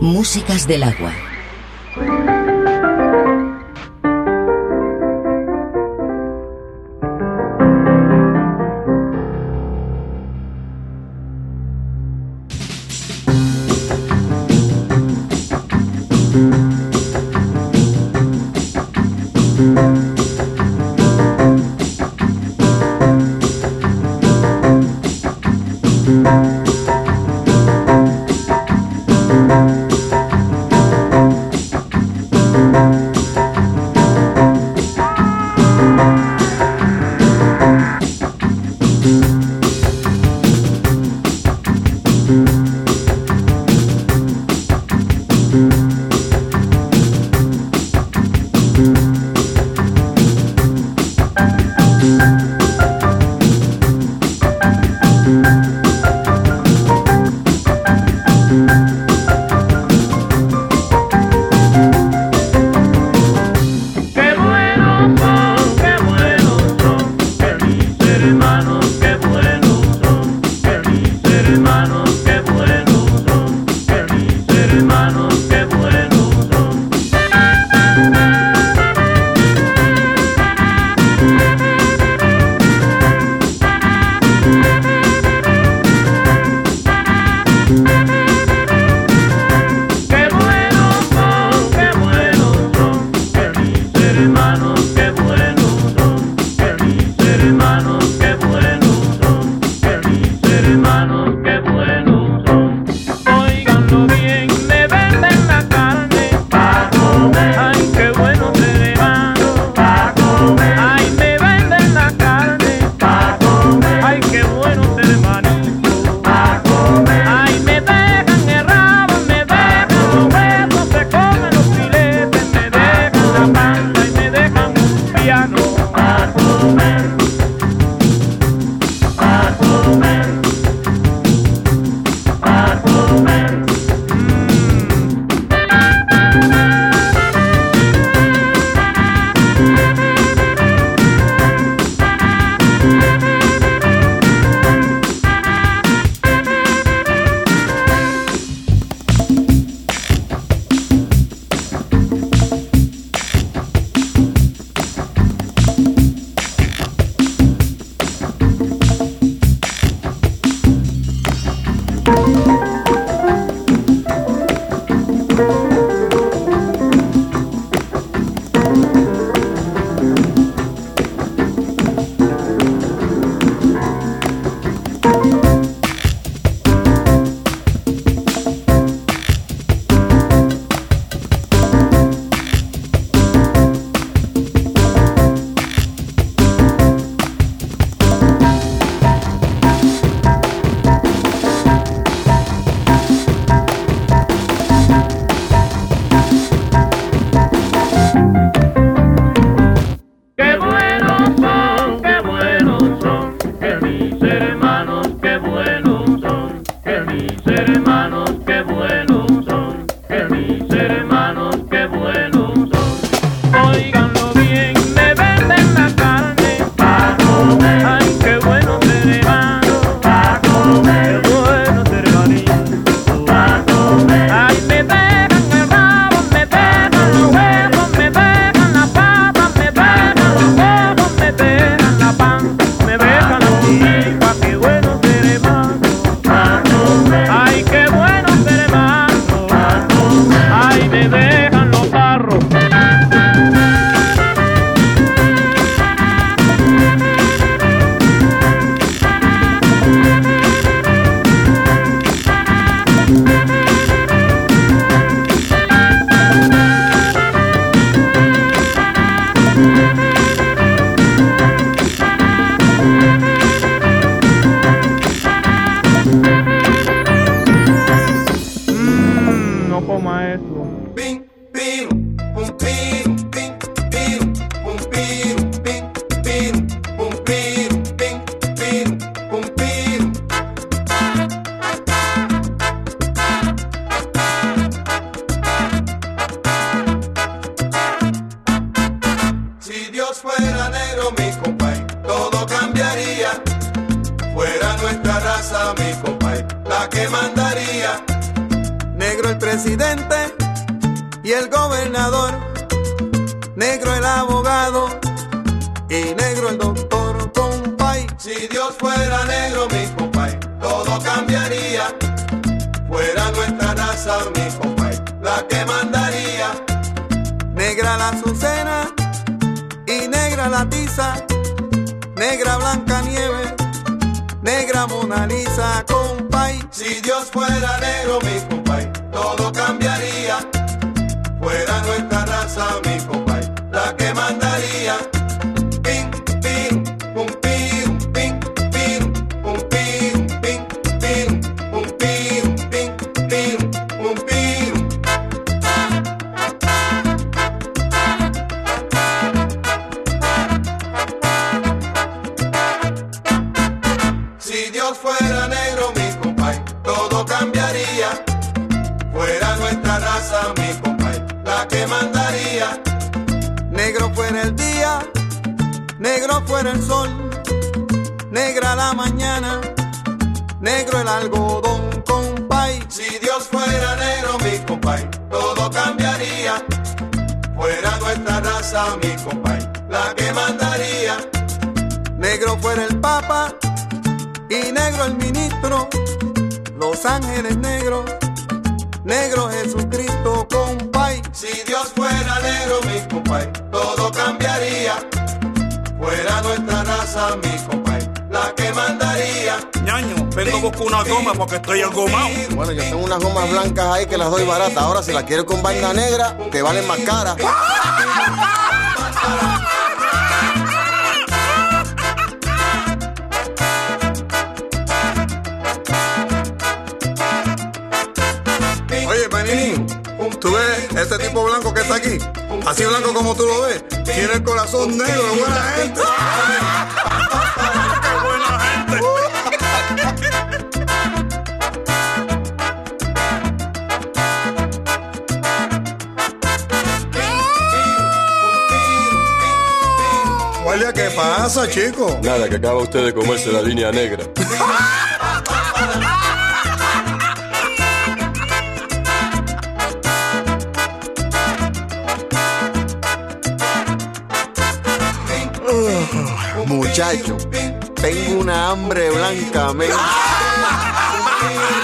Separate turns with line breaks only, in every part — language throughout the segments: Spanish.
Músicas del agua.
Los ángeles negros, negro Jesucristo, compay.
Si Dios fuera negro, mi compay, todo cambiaría. Fuera nuestra raza, mi compay, la que mandaría.
Ñaño, vengo a buscar una goma porque estoy engomado.
Bueno, yo tengo unas gomas blancas ahí que las doy baratas. Ahora, si las quieres con vaina negra, que valen más caras.
Chico?
Nada, que acaba usted de comerse la línea negra.
Muchacho, tengo una hambre blanca, men.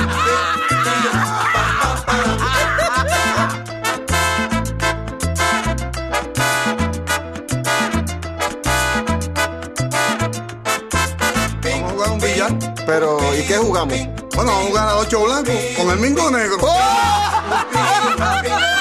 ¿y qué jugamos?
Bueno, vamos a jugar a ocho blancos con el mingo negro.
Si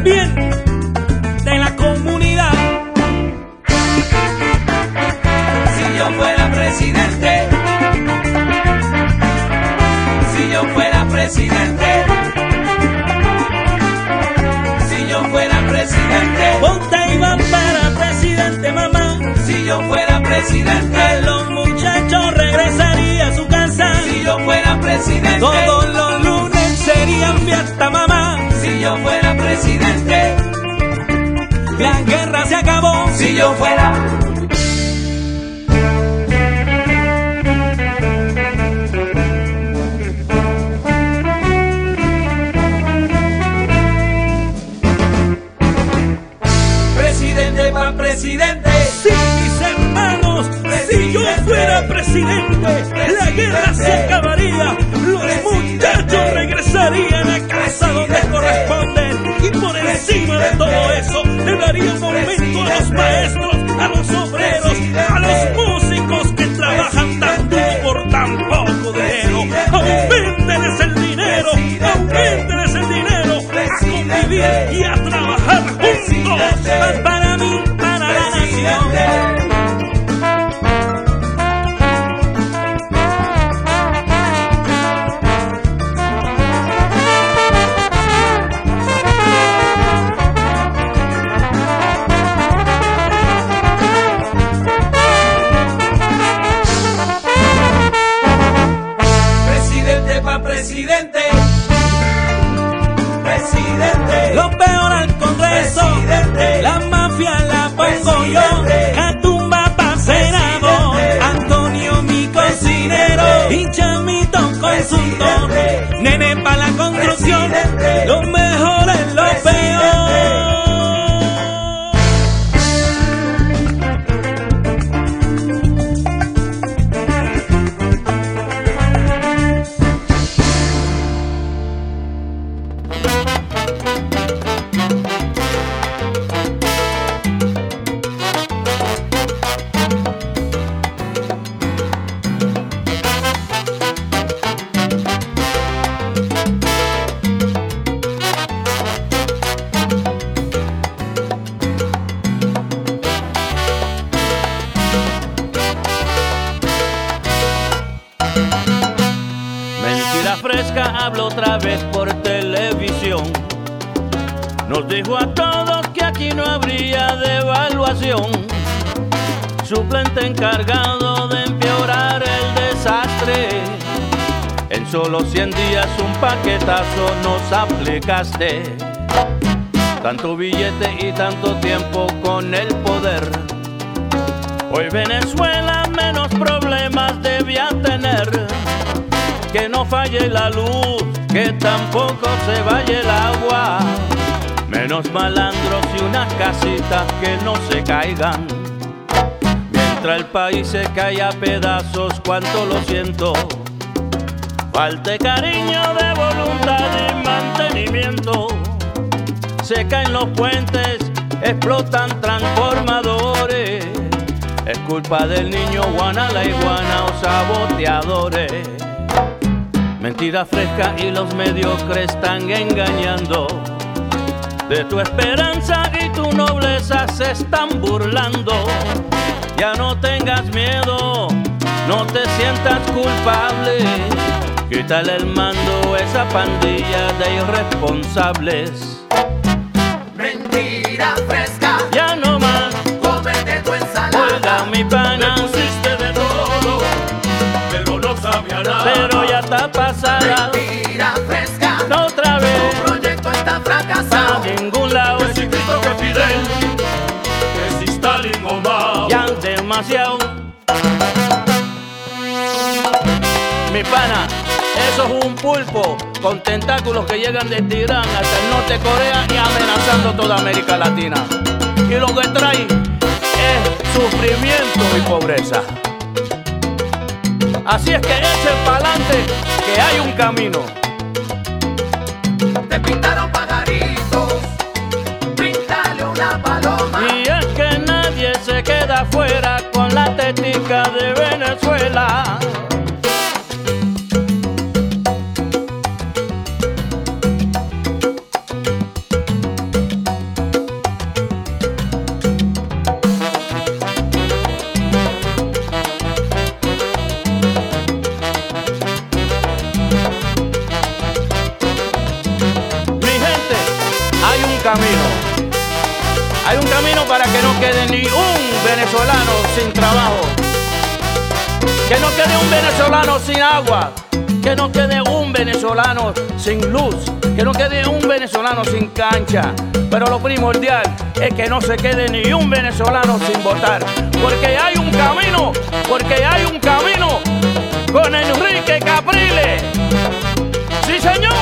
el bien de la comunidad. Si yo fuera presidente, si yo fuera presidente, si yo fuera presidente, ponte Iván para presidente, mamá. Si yo fuera presidente, los muchachos regresarían a su casa. Si yo fuera presidente, todos los lunes serían fiesta, mamá. Si yo fuera
presidente. La guerra se acabó si yo fuera. Presidente para presidente.
Sí, mis hermanos, si yo fuera presidente, la guerra se acabaría, regresarían a casa donde corresponden y por encima de todo eso le daría un aumento a los maestros, a los obreros, a los músicos que trabajan tan duro por tan poco dinero. Aumentenles el dinero, aumentenles el dinero a convivir y a trabajar juntos. para nene pa' la
Tanto billete y tanto tiempo con el poder. Hoy Venezuela menos problemas debía tener que no falle la luz, que tampoco se vaya el agua. Menos malandros y unas casitas que no se caigan. Mientras el país se cae a pedazos, cuánto lo siento. Falte cariño de voluntad y mantenimiento. Se caen los puentes, explotan transformadores. Es culpa del niño Juana la iguana o saboteadores. Mentira fresca y los mediocres están engañando. De tu esperanza y tu nobleza se están burlando. Ya no tengas miedo, no te sientas culpable. Quítale el mando a esa pandilla de irresponsables.
Mentira fresca.
Ya no más,
Cómete tu ensalada.
oiga mi pana,
Pusiste de todo, pero no sabía nada.
pero ya está pasada.
Mentira fresca.
No otra
Tu
vez,
proyecto está
a
fracasado.
ningún lado.
Que si Cristo, que Fidel, que si Stalin o Mao.
ya demasiado. Mi pana, eso es un pulpo con tentáculos que llegan desde Irán hasta el norte de Corea y amenazando toda América Latina. Y lo que trae es sufrimiento y pobreza. Así es que echen pa'lante que hay un camino.
Te pintaron pajaritos. Píntale una paloma.
Y es que nadie se queda fuera con la técnica de Venezuela. Venezolano sin trabajo. Que no quede un venezolano sin agua. Que no quede un venezolano sin luz, que no quede un venezolano sin cancha. Pero lo primordial es que no se quede ni un venezolano sin votar. Porque hay un camino, porque hay un camino con Enrique Capriles. Sí, señor.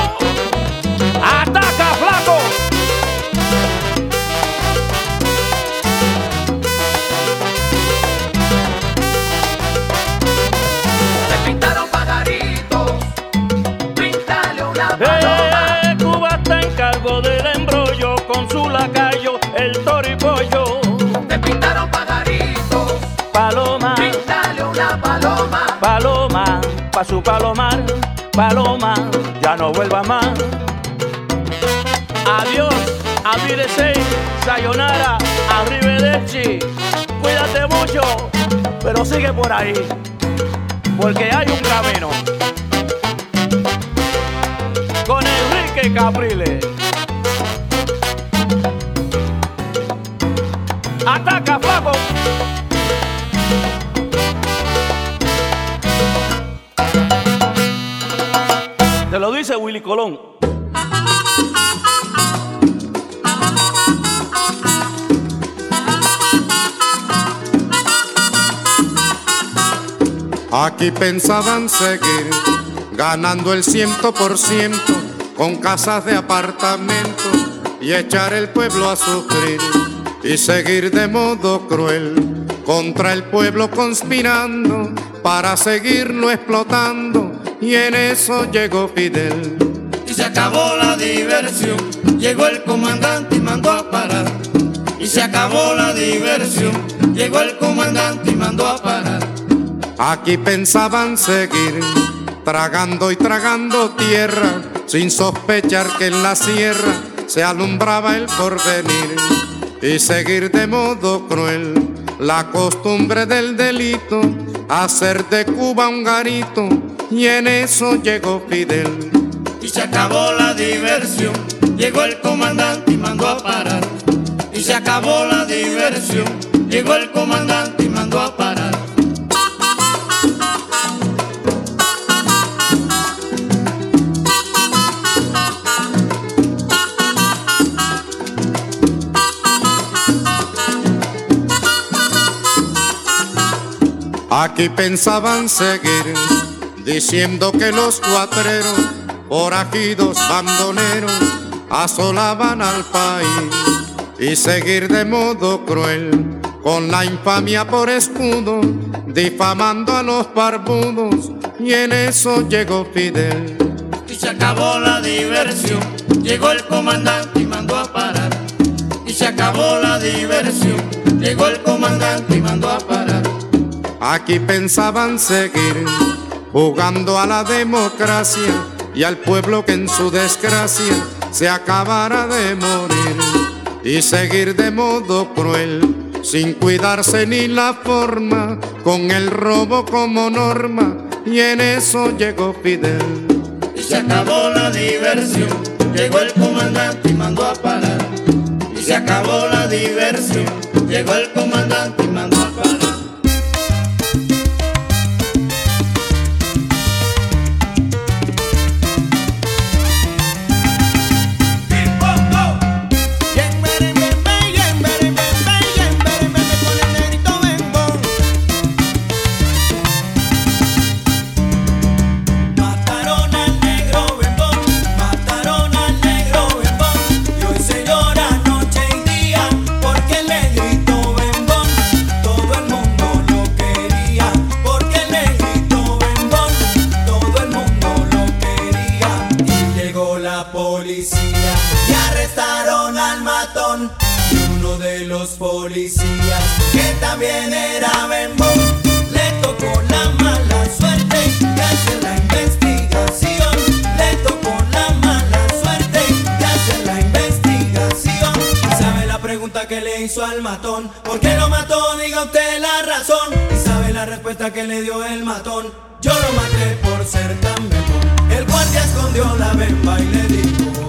Paloma.
pa' su palomar, paloma, ya no vuelva más. Adiós, avírese, sayonara, arrivederci. Cuídate mucho, pero sigue por ahí, porque hay un camino. Con Enrique Capriles. Ataca, Te lo dice Willy Colón.
Aquí pensaban seguir ganando el ciento por ciento con casas de apartamento y echar el pueblo a sufrir y seguir de modo cruel contra el pueblo conspirando para seguirlo explotando y en eso llegó Fidel.
y se acabó la diversión. Llegó el comandante y mandó a parar. Y se acabó la diversión. Llegó el comandante y mandó a parar.
Aquí pensaban seguir tragando y tragando tierra sin sospechar que en la sierra se alumbraba el porvenir y seguir de modo cruel la costumbre del delito, hacer de Cuba un garito y en eso llegó Fidel.
Y se acabó la diversión. Llegó el comandante y mandó a parar. Y se acabó la diversión. Llegó el comandante y mandó a parar.
Aquí pensaban seguir diciendo que los cuatreros, forajidos bandoneros, asolaban al país y seguir de modo cruel con la infamia por escudo, difamando a los barbudos y en eso llegó Fidel.
Y se acabó la diversión. Llegó el comandante y mandó a parar. Y se acabó la diversión. Llegó el comandante y mandó a parar.
Aquí pensaban seguir jugando a la democracia y al pueblo que en su desgracia se acabara de morir y seguir de modo cruel sin cuidarse ni la forma con el robo como norma y en eso llegó Fidel.
Y se acabó la diversión. Llegó el comandante y mandó a parar. Y se acabó la diversión. Llegó el comandante
al matón? ¿Por qué lo mató? Diga usted la razón ¿Y sabe la respuesta que le dio el matón? Yo lo maté por ser tan bembón El guardia escondió la bemba y le dijo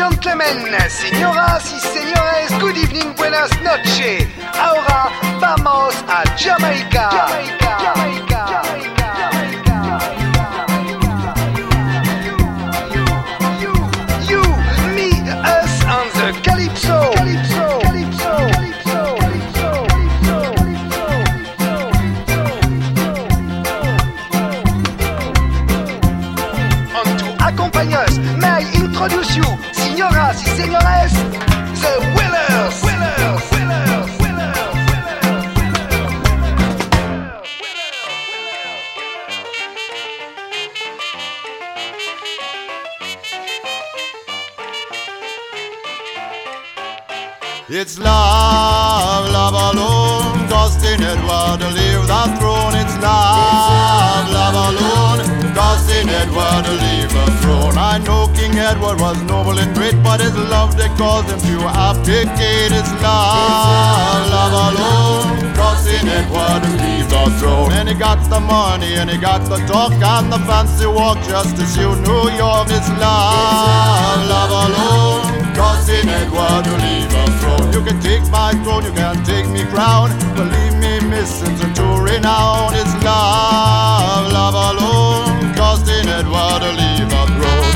Gentlemen, señoras y señores, good evening, buenas noches. Ahora vamos a Jamaica. Jamaica. Jamaica.
It's love, love alone. Dustin Edward to leave the throne. It's love, love alone. Dustin Edward to leave the throne. I know King Edward was noble and great, but his love they caused him to abdicate. It's love, love alone. Dustin Cousin Edward leave the throne. And he got the money and he got the talk and the fancy walk just to see New York. It's love, love alone. Cousin Edward leave the throne. You can take my throne, you can take me crown. Believe me, missing to renown. It's love, love alone. Cousin Edward leave the throne.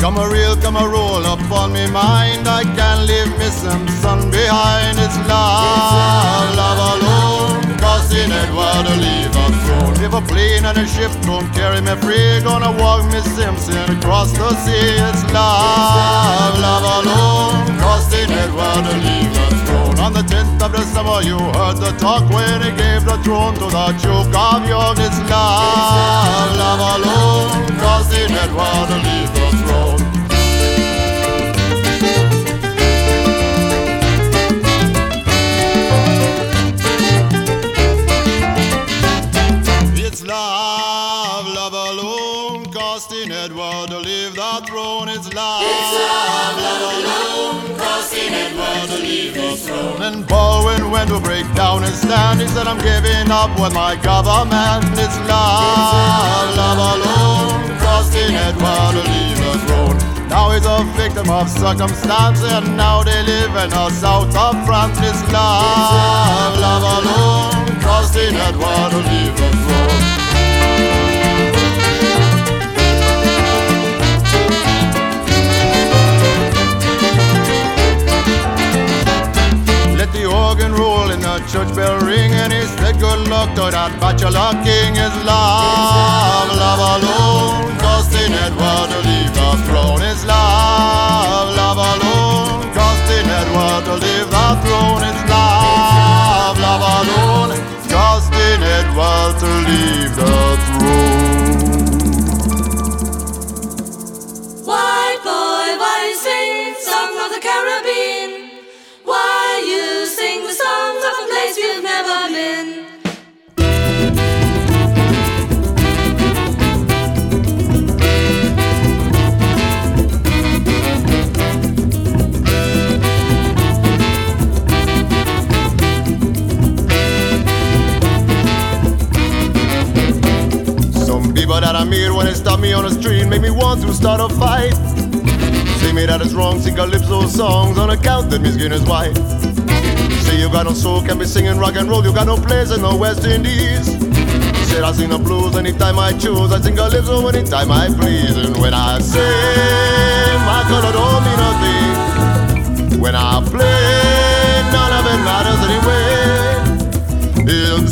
Come a real, come a roll up on me mind. I can't leave me some behind. It's love, love alone. Edward leave a throne. If a plane and a ship don't carry me free, gonna walk me Simpson across the sea. It's love, love alone. Cousin Edward to leave a throne. On the 10th of December, you heard the talk when he gave the throne to the Duke of York. It's love, love alone. Cousin Edward to leave the throne. And Bowen went to break down his stand. He said, I'm giving up with my government. It's love, love alone, costing Edward to leave the throne. Now he's a victim of circumstance, and now they live in the south of France. It's love, love alone, costing Edward to leave the throne. Church bell ring, and he said, Good luck to that bachelor king. Is love, love alone, costing Edward to leave the throne. Is love, love alone, costing Edward to leave the throne. Is love, love alone, costing Edward to leave the throne. Start a fight. Say me that it's wrong, sing calypso songs on account that skin is white. Say you got no soul, can be singing rock and roll, you got no place in the West Indies. Said I sing the blues anytime I choose, I sing calypso anytime I please. And when I sing, my color don't mean nothing. When I play, none of it matters anyway. In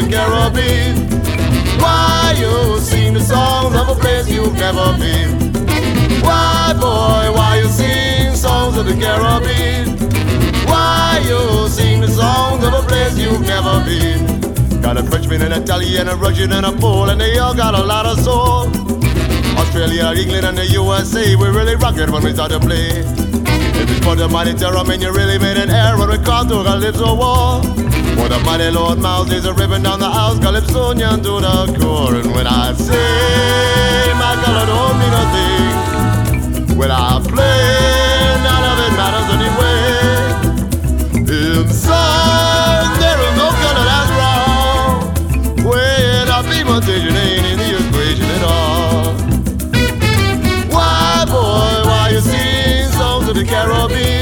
the Caribbean? Why you sing the songs of a place you've never been? Why, boy, why you sing songs of the Caribbean? Why you sing the songs of a place you've never been? Got a Frenchman, and an Italian, a Russian, and a Pole, and they all got a lot of soul. Australia, England, and the USA, we really rock it when we start to play. If it's for the mighty terror, man, you really made an error we call to Calypso War. For the mighty Lord Miles, there's a ribbon down the house, Calypso to the core. And when I say my color don't mean a thing, when I play, none of it matters anyway. In song, there is no color that's wrong. When I beat my vision ain't in the equation at all. Why, boy, why you sing songs of the Caribbean?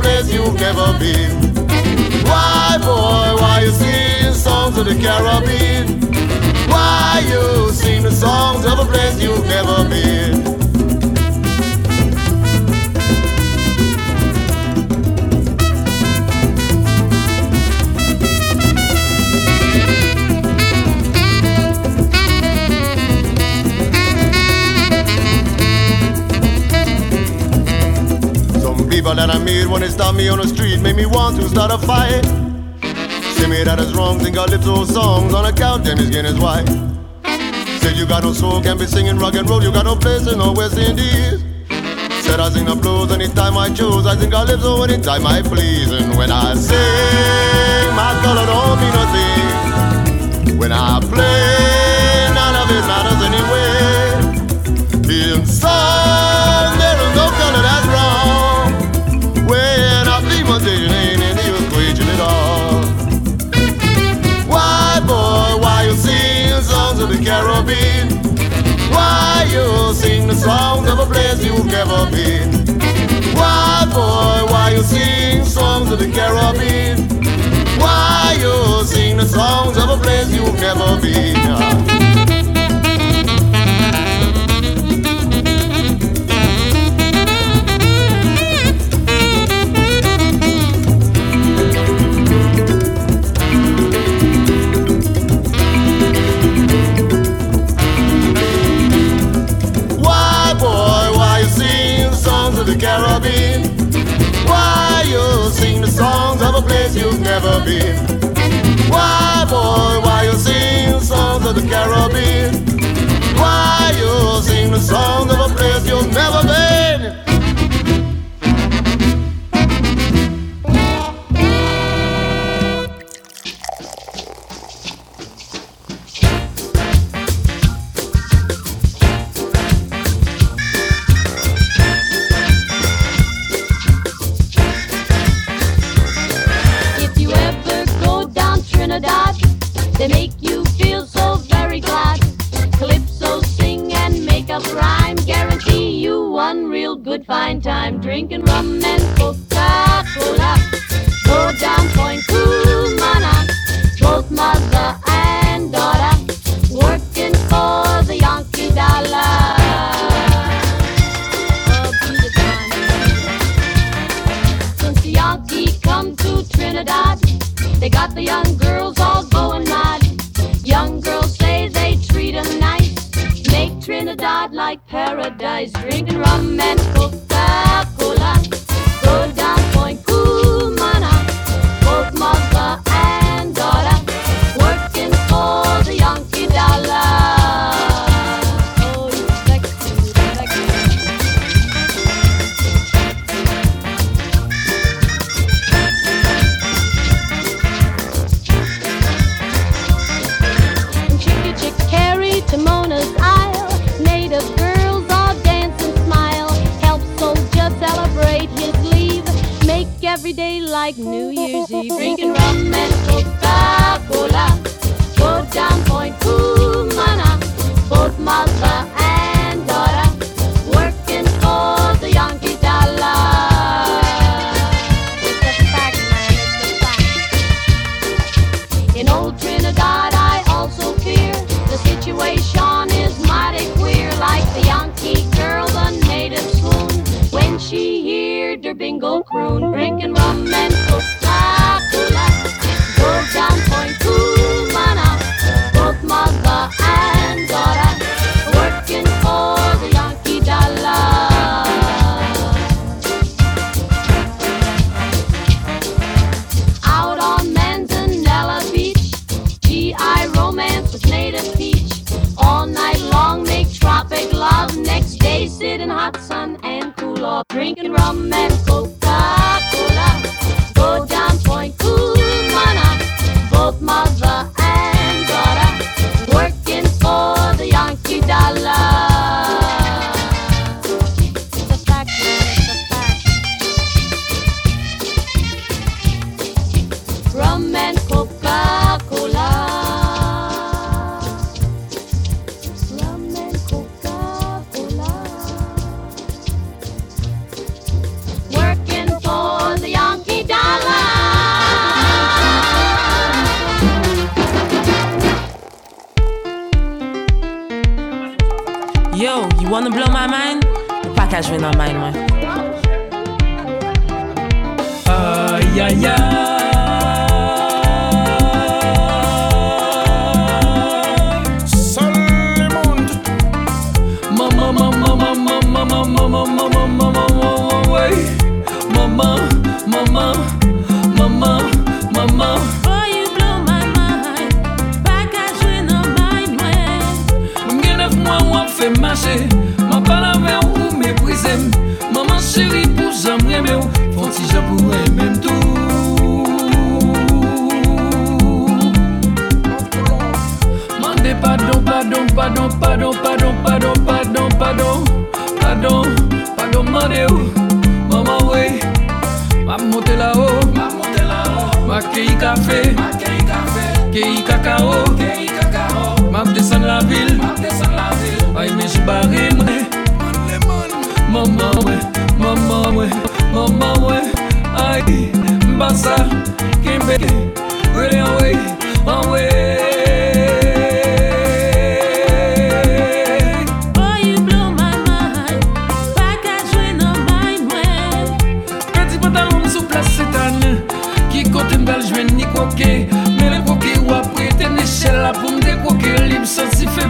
Place you've never been? Why, boy, why you sing songs of the Caribbean? Why you sing the songs of a place you've never been? that I made when they stopped me on the street made me want to start a fight. Say me that is wrong, think I live those songs on account, then his skin is white.
Said you got no soul, can't be singing rock and roll, you got no place in the West Indies. Said I sing the blues anytime I choose, I think I live so anytime I please. And when I sing, my color don't mean nothing. When I play, sound of a place you've never been. Why, boy, why you sing songs of the Caribbean? Why you sing the songs of a place you've never been? a place you've never been. Why, boy, why you sing songs of the Caribbean? Why you sing the song of a place you've never been?
mande ou Maman wey Mab monte la ou Mab keyi kafe Keyi kakao Mab desen la vil Ay men jibare mwen Maman wey Maman wey Maman wey Ay mbasa Kembe Wele an wey An wey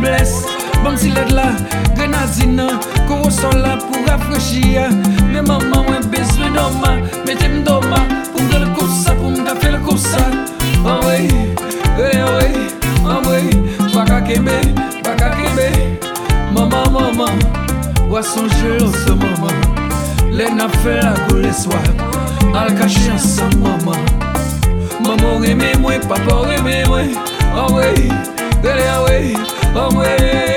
bles Bam si led la, grenazina Koro sol la pou rafreshia Me mama wè bezwe doma Me jem doma pou mde l kousa Pou mda fe l kousa Anwe, anwe, anwe Baka keme, baka keme Mama, mama Wa sonje lò se mama Lè na fe la kou lè swa Al kache ansan mama Mama reme mwen, papa reme mwen Anwe, anwe, anwe Vamos ele.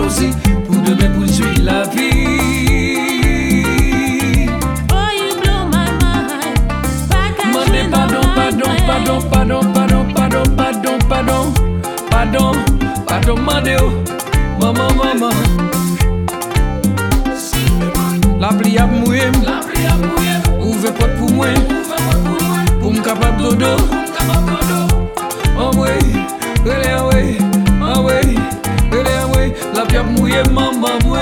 M fè jalousi Pou deme pou jwi la vi
Oh, you blow my mind.
Pardon, pardon,
mwen.
pardon, pardon, pardon, pardon, pardon, pardon, pardon, pardon, mande ou, maman, maman. La pli ap mouye, ouve pot pou mwen, pou m kapap dodo, an wey, rele an wey,
Uye mama mwe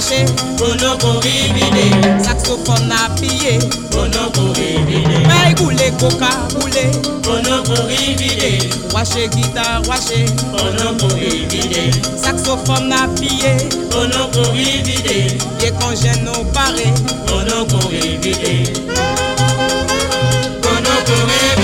marché, Bonoko ribide, saxophone à piller, Bonoko ribide, maille coulé, coca coulé, Bonoko ribide, waché guitare waché, Bonoko ribide, saxophone à piller, Bonoko ribide, et
quand j'ai nos paré, Bonoko ribide, Bonoko ribide.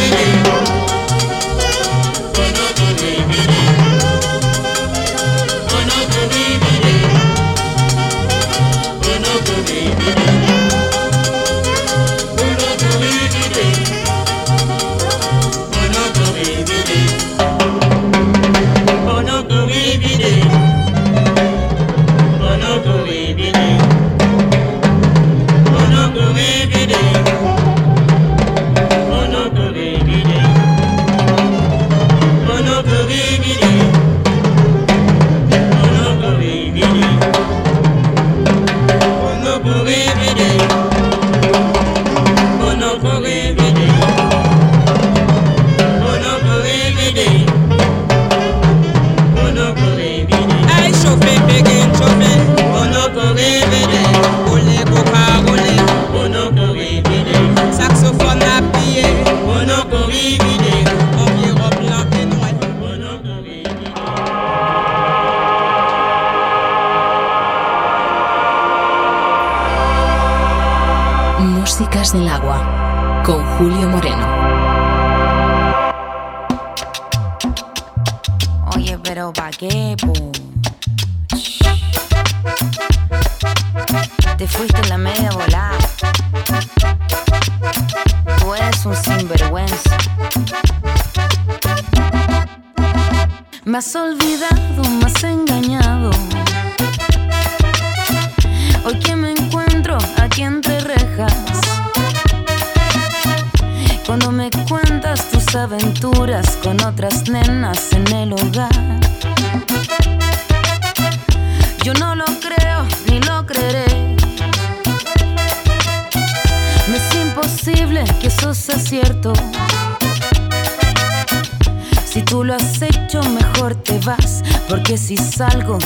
algo.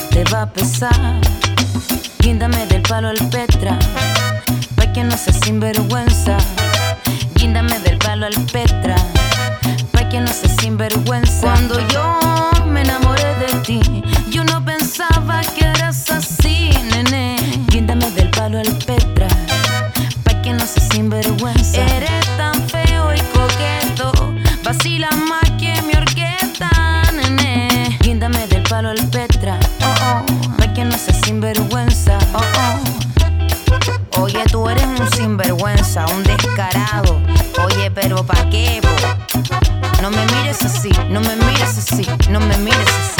Mires así, no me mires así.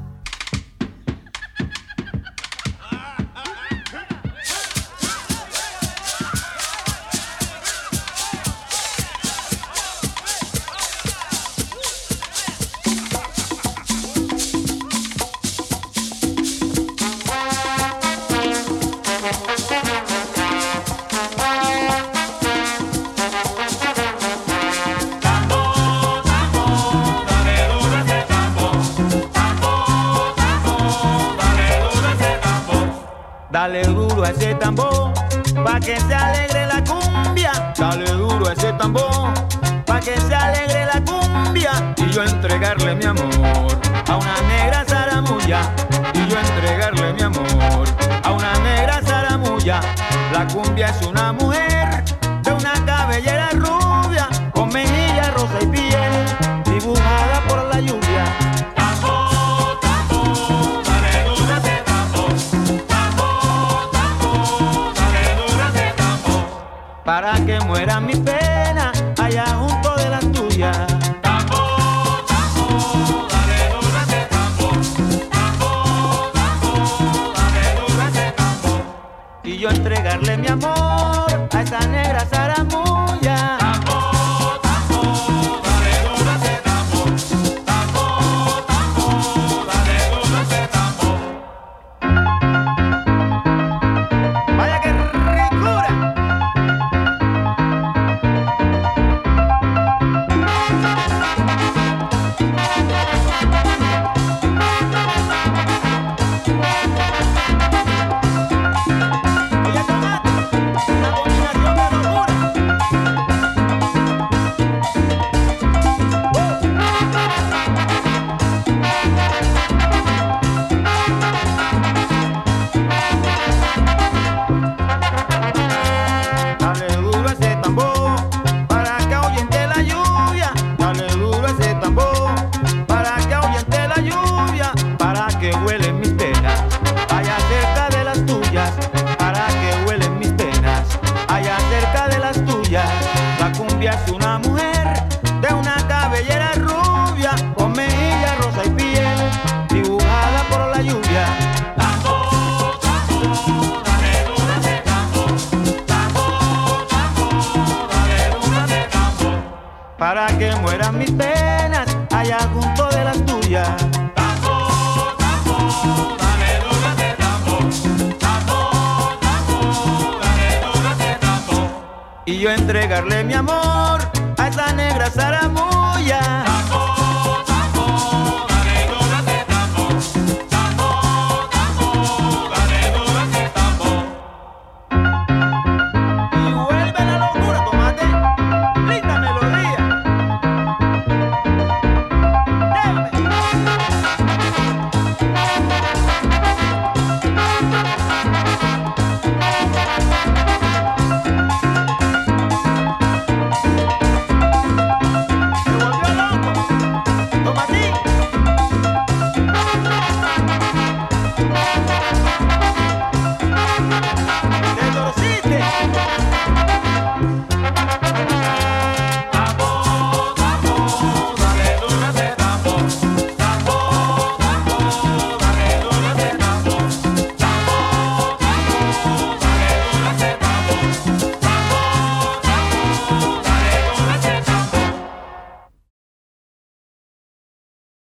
Cumbia es una mujer.